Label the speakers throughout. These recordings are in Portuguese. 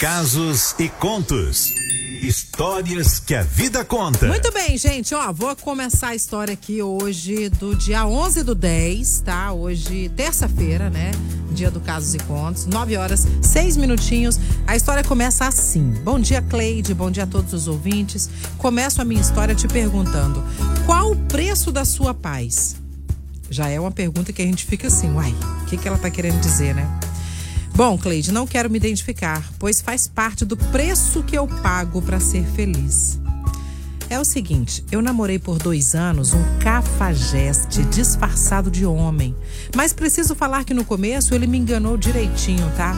Speaker 1: Casos e contos. Histórias que a vida conta.
Speaker 2: Muito bem, gente, ó, vou começar a história aqui hoje do dia 11 do 10, tá? Hoje, terça-feira, né? Dia do Casos e Contos, 9 horas, 6 minutinhos. A história começa assim. Bom dia, Cleide, bom dia a todos os ouvintes. Começo a minha história te perguntando: qual o preço da sua paz? Já é uma pergunta que a gente fica assim, uai, o que, que ela tá querendo dizer, né? Bom, Cleide, não quero me identificar, pois faz parte do preço que eu pago para ser feliz. É o seguinte, eu namorei por dois anos um cafajeste disfarçado de homem. Mas preciso falar que no começo ele me enganou direitinho, tá?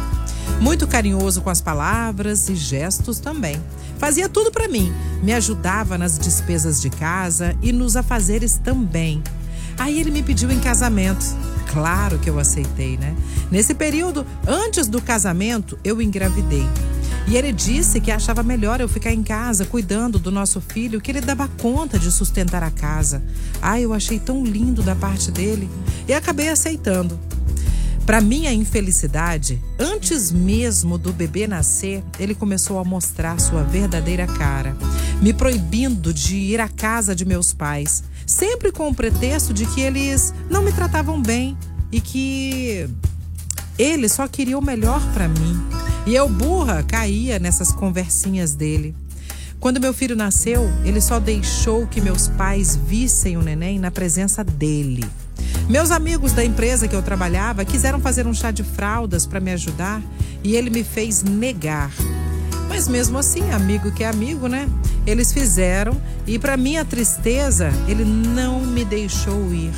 Speaker 2: Muito carinhoso com as palavras e gestos também. Fazia tudo para mim, me ajudava nas despesas de casa e nos afazeres também. Aí ele me pediu em casamento. Claro que eu aceitei, né? Nesse período, antes do casamento, eu engravidei. E ele disse que achava melhor eu ficar em casa cuidando do nosso filho, que ele dava conta de sustentar a casa. Ah, eu achei tão lindo da parte dele e acabei aceitando. Para minha infelicidade, antes mesmo do bebê nascer, ele começou a mostrar sua verdadeira cara, me proibindo de ir à casa de meus pais, sempre com o pretexto de que eles não me tratavam bem e que ele só queria o melhor para mim. E eu, burra, caía nessas conversinhas dele. Quando meu filho nasceu, ele só deixou que meus pais vissem o neném na presença dele. Meus amigos da empresa que eu trabalhava quiseram fazer um chá de fraldas para me ajudar e ele me fez negar. Mas mesmo assim, amigo que é amigo, né? Eles fizeram e para minha tristeza, ele não me deixou ir.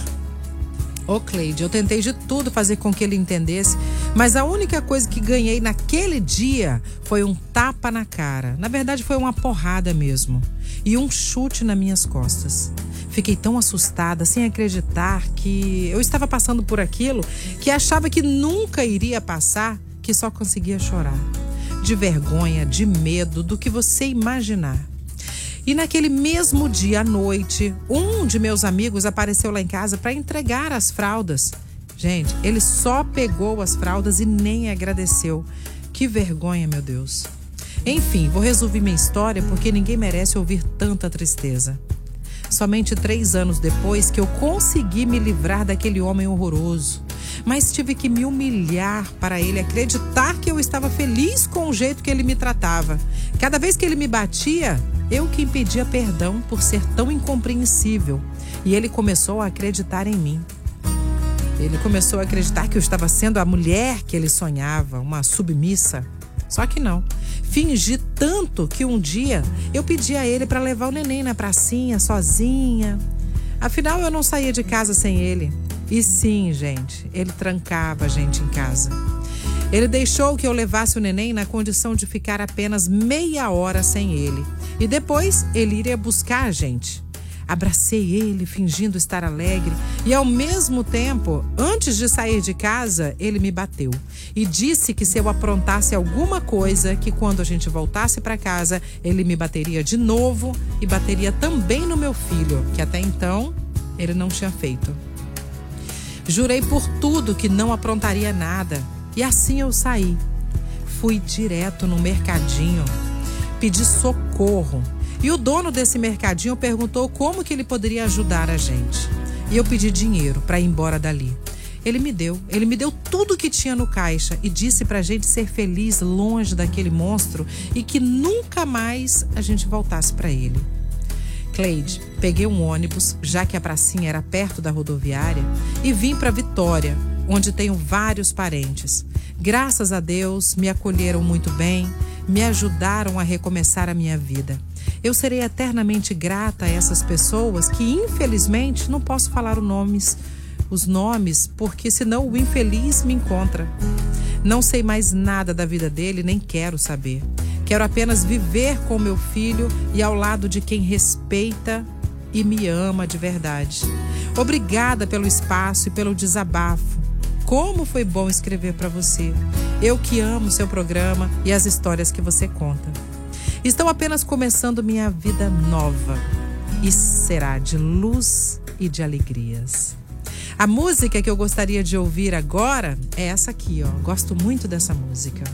Speaker 2: Ô Cleide, eu tentei de tudo fazer com que ele entendesse, mas a única coisa que ganhei naquele dia foi um tapa na cara. Na verdade, foi uma porrada mesmo. E um chute nas minhas costas. Fiquei tão assustada, sem acreditar que eu estava passando por aquilo, que achava que nunca iria passar, que só conseguia chorar. De vergonha, de medo, do que você imaginar. E naquele mesmo dia à noite, um de meus amigos apareceu lá em casa para entregar as fraldas. Gente, ele só pegou as fraldas e nem agradeceu. Que vergonha, meu Deus. Enfim, vou resumir minha história porque ninguém merece ouvir tanta tristeza. Somente três anos depois que eu consegui me livrar daquele homem horroroso. Mas tive que me humilhar para ele acreditar que eu estava feliz com o jeito que ele me tratava. Cada vez que ele me batia, eu que pedia perdão por ser tão incompreensível. E ele começou a acreditar em mim. Ele começou a acreditar que eu estava sendo a mulher que ele sonhava, uma submissa. Só que não. Fingi tanto que um dia eu pedi a ele para levar o neném na pracinha sozinha. Afinal, eu não saía de casa sem ele. E sim, gente, ele trancava a gente em casa. Ele deixou que eu levasse o neném na condição de ficar apenas meia hora sem ele. E depois ele iria buscar a gente. Abracei ele, fingindo estar alegre, e ao mesmo tempo, antes de sair de casa, ele me bateu e disse que se eu aprontasse alguma coisa, que quando a gente voltasse para casa, ele me bateria de novo e bateria também no meu filho, que até então ele não tinha feito. Jurei por tudo que não aprontaria nada, e assim eu saí. Fui direto no mercadinho pedir socorro. E o dono desse mercadinho perguntou como que ele poderia ajudar a gente. E eu pedi dinheiro para ir embora dali. Ele me deu, ele me deu tudo que tinha no caixa e disse pra gente ser feliz longe daquele monstro e que nunca mais a gente voltasse para ele. Cleide, peguei um ônibus, já que a pracinha era perto da rodoviária, e vim para Vitória, onde tenho vários parentes. Graças a Deus, me acolheram muito bem me ajudaram a recomeçar a minha vida. Eu serei eternamente grata a essas pessoas que, infelizmente, não posso falar os nomes, os nomes, porque senão o infeliz me encontra. Não sei mais nada da vida dele, nem quero saber. Quero apenas viver com meu filho e ao lado de quem respeita e me ama de verdade. Obrigada pelo espaço e pelo desabafo. Como foi bom escrever para você. Eu que amo seu programa e as histórias que você conta. Estou apenas começando minha vida nova e será de luz e de alegrias. A música que eu gostaria de ouvir agora é essa aqui, ó. Gosto muito dessa música.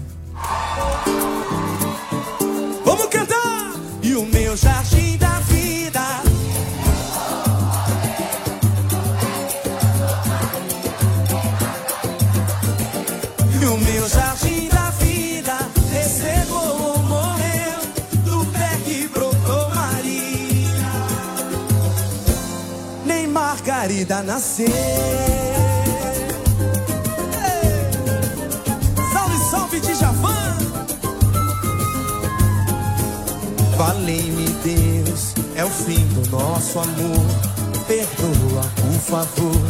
Speaker 3: Vamos cantar! E o meu jardim Margarida nasceu. Ei! Salve, salve de Javan! Valei-me Deus, é o fim do nosso amor. Perdoa, por favor.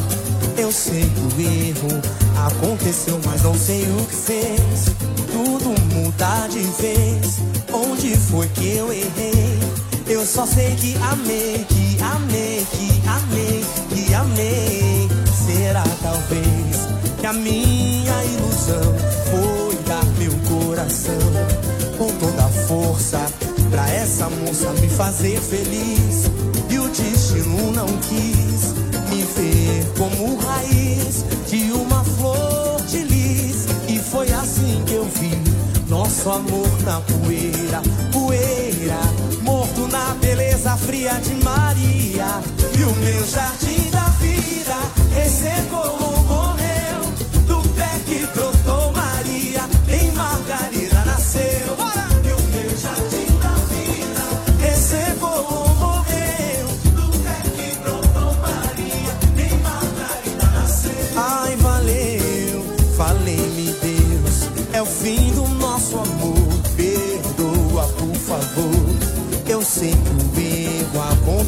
Speaker 3: Eu sei que o erro aconteceu, mas não sei o que fez. Tudo muda de vez. Onde foi que eu errei? Eu só sei que amei, que amei, que amei, que amei. Será talvez que a minha ilusão foi dar meu coração com toda a força pra essa moça me fazer feliz. E o destino não quis me ver como raiz de uma flor de lis. E foi assim que eu vi nosso amor na poeira, poeira, beleza fria de Maria. E o meu jardim da vida ressecou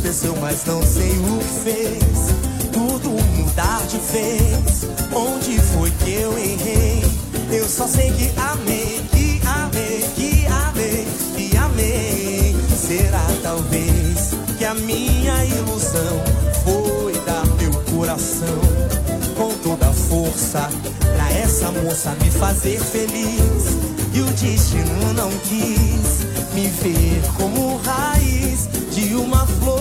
Speaker 3: aconteceu, mas não sei o que fez. Tudo mudar de vez. Onde foi que eu errei? Eu só sei que amei, que amei, que amei, que amei. Será talvez que a minha ilusão foi dar meu coração com toda a força pra essa moça me fazer feliz. E o destino não quis me ver como raiz de uma flor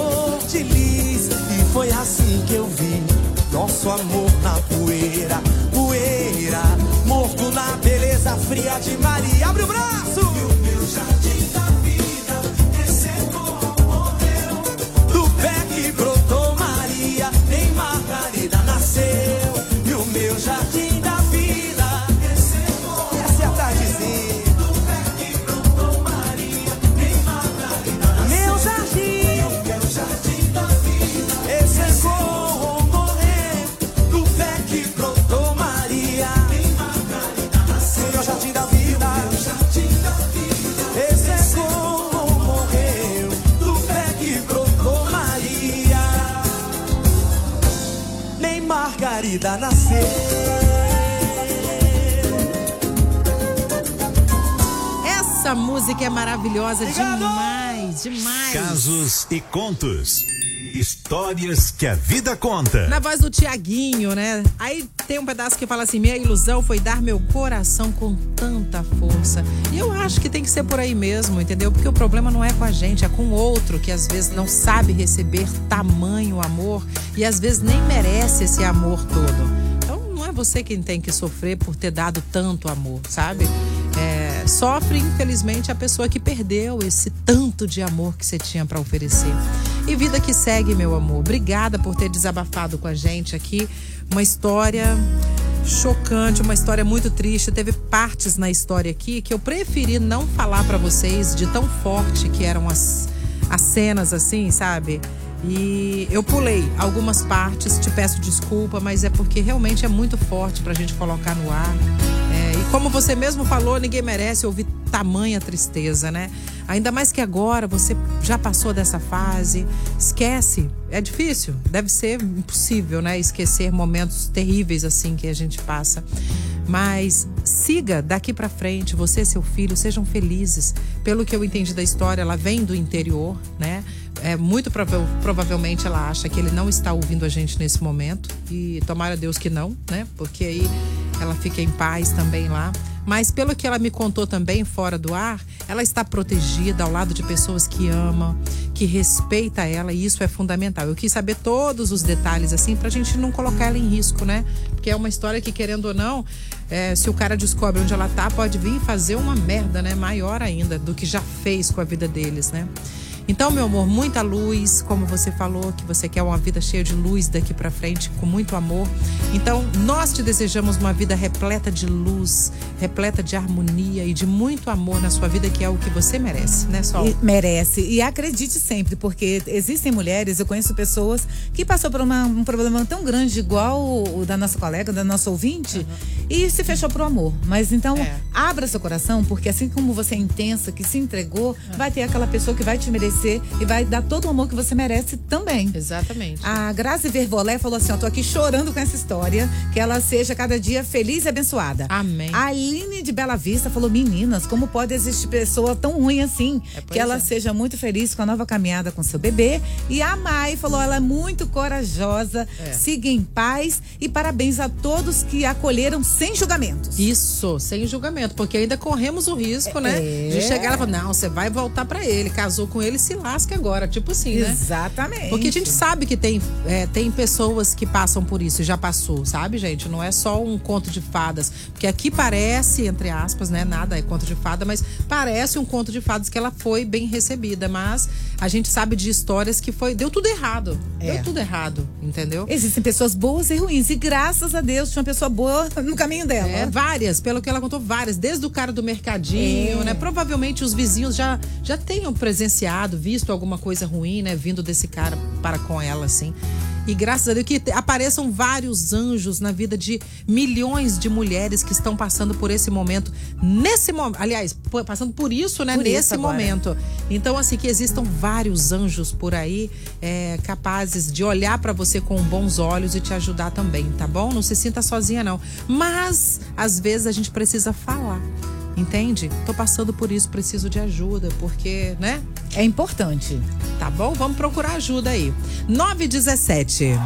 Speaker 3: Margarida nasceu. Essa
Speaker 2: música é maravilhosa
Speaker 3: Obrigado!
Speaker 2: demais, demais.
Speaker 1: Casos e contos. Histórias que a vida conta.
Speaker 2: Na voz do Tiaguinho, né? Aí tem um pedaço que fala assim: minha ilusão foi dar meu coração com tanta força. E eu acho que tem que ser por aí mesmo, entendeu? Porque o problema não é com a gente, é com outro que às vezes não sabe receber tamanho amor e às vezes nem merece esse amor todo. Então não é você quem tem que sofrer por ter dado tanto amor, sabe? É, sofre, infelizmente, a pessoa que perdeu esse tanto de amor que você tinha para oferecer. E vida que segue, meu amor. Obrigada por ter desabafado com a gente aqui. Uma história chocante, uma história muito triste. Teve partes na história aqui que eu preferi não falar para vocês de tão forte que eram as, as cenas, assim, sabe? E eu pulei algumas partes, te peço desculpa, mas é porque realmente é muito forte pra gente colocar no ar. É, e como você mesmo falou, ninguém merece ouvir tamanha tristeza, né? Ainda mais que agora você já passou dessa fase. Esquece. É difícil. Deve ser impossível, né? Esquecer momentos terríveis assim que a gente passa. Mas siga daqui para frente, você e seu filho sejam felizes. Pelo que eu entendi da história, ela vem do interior, né? É muito prova provavelmente ela acha que ele não está ouvindo a gente nesse momento e tomara Deus que não, né? Porque aí ela fica em paz também lá. Mas pelo que ela me contou também fora do ar, ela está protegida ao lado de pessoas que amam, que respeita ela e isso é fundamental. Eu quis saber todos os detalhes assim pra gente não colocar ela em risco, né? Porque é uma história que querendo ou não, é, se o cara descobre onde ela tá, pode vir fazer uma merda, né? Maior ainda do que já fez com a vida deles, né? Então, meu amor, muita luz, como você falou, que você quer uma vida cheia de luz daqui para frente, com muito amor. Então, nós te desejamos uma vida repleta de luz, repleta de harmonia e de muito amor na sua vida, que é o que você merece, né, Sol?
Speaker 4: E merece. E acredite sempre, porque existem mulheres, eu conheço pessoas que passou por uma, um problema tão grande, igual o, da nossa colega, da nossa ouvinte, uhum. E se fechou pro amor. Mas então, é. abra seu coração, porque assim como você é intensa, que se entregou, uhum. vai ter aquela pessoa que vai te merecer e vai dar todo o amor que você merece também.
Speaker 2: Exatamente.
Speaker 4: A Grazi Vervolé falou assim: ó, tô aqui chorando com essa história, que ela seja cada dia feliz e abençoada.
Speaker 2: Amém.
Speaker 4: A Aline de Bela Vista falou: meninas, como pode existir pessoa tão ruim assim? É, que ela é. seja muito feliz com a nova caminhada com seu bebê. E a Mai falou: ela é muito corajosa, é. siga em paz e parabéns a todos que acolheram sem julgamentos.
Speaker 2: Isso, sem julgamento, porque ainda corremos o risco, né? De chegar e falar: não, você vai voltar para ele, casou com ele, se lasque agora, tipo assim,
Speaker 4: né? Exatamente.
Speaker 2: Porque a gente sabe que tem, é, tem pessoas que passam por isso, já passou, sabe, gente? Não é só um conto de fadas. Porque aqui parece, entre aspas, né? Nada é conto de fada, mas parece um conto de fadas que ela foi bem recebida. Mas a gente sabe de histórias que foi. Deu tudo errado. É. Deu tudo errado, entendeu?
Speaker 4: Existem pessoas boas e ruins. E graças a Deus tinha uma pessoa boa no caminho dela.
Speaker 2: É, várias, pelo que ela contou, várias. Desde o cara do mercadinho, é. né? Provavelmente os vizinhos já, já tenham presenciado visto alguma coisa ruim, né, vindo desse cara para com ela, assim. E graças a Deus que apareçam vários anjos na vida de milhões de mulheres que estão passando por esse momento. Nesse momento, aliás, passando por isso, né? Por nesse isso momento. Então, assim, que existam vários anjos por aí é, capazes de olhar para você com bons olhos e te ajudar também, tá bom? Não se sinta sozinha, não. Mas, às vezes, a gente precisa falar. Entende? Tô passando por isso, preciso de ajuda, porque, né?
Speaker 4: É importante.
Speaker 2: Tá bom? Vamos procurar ajuda aí. 917.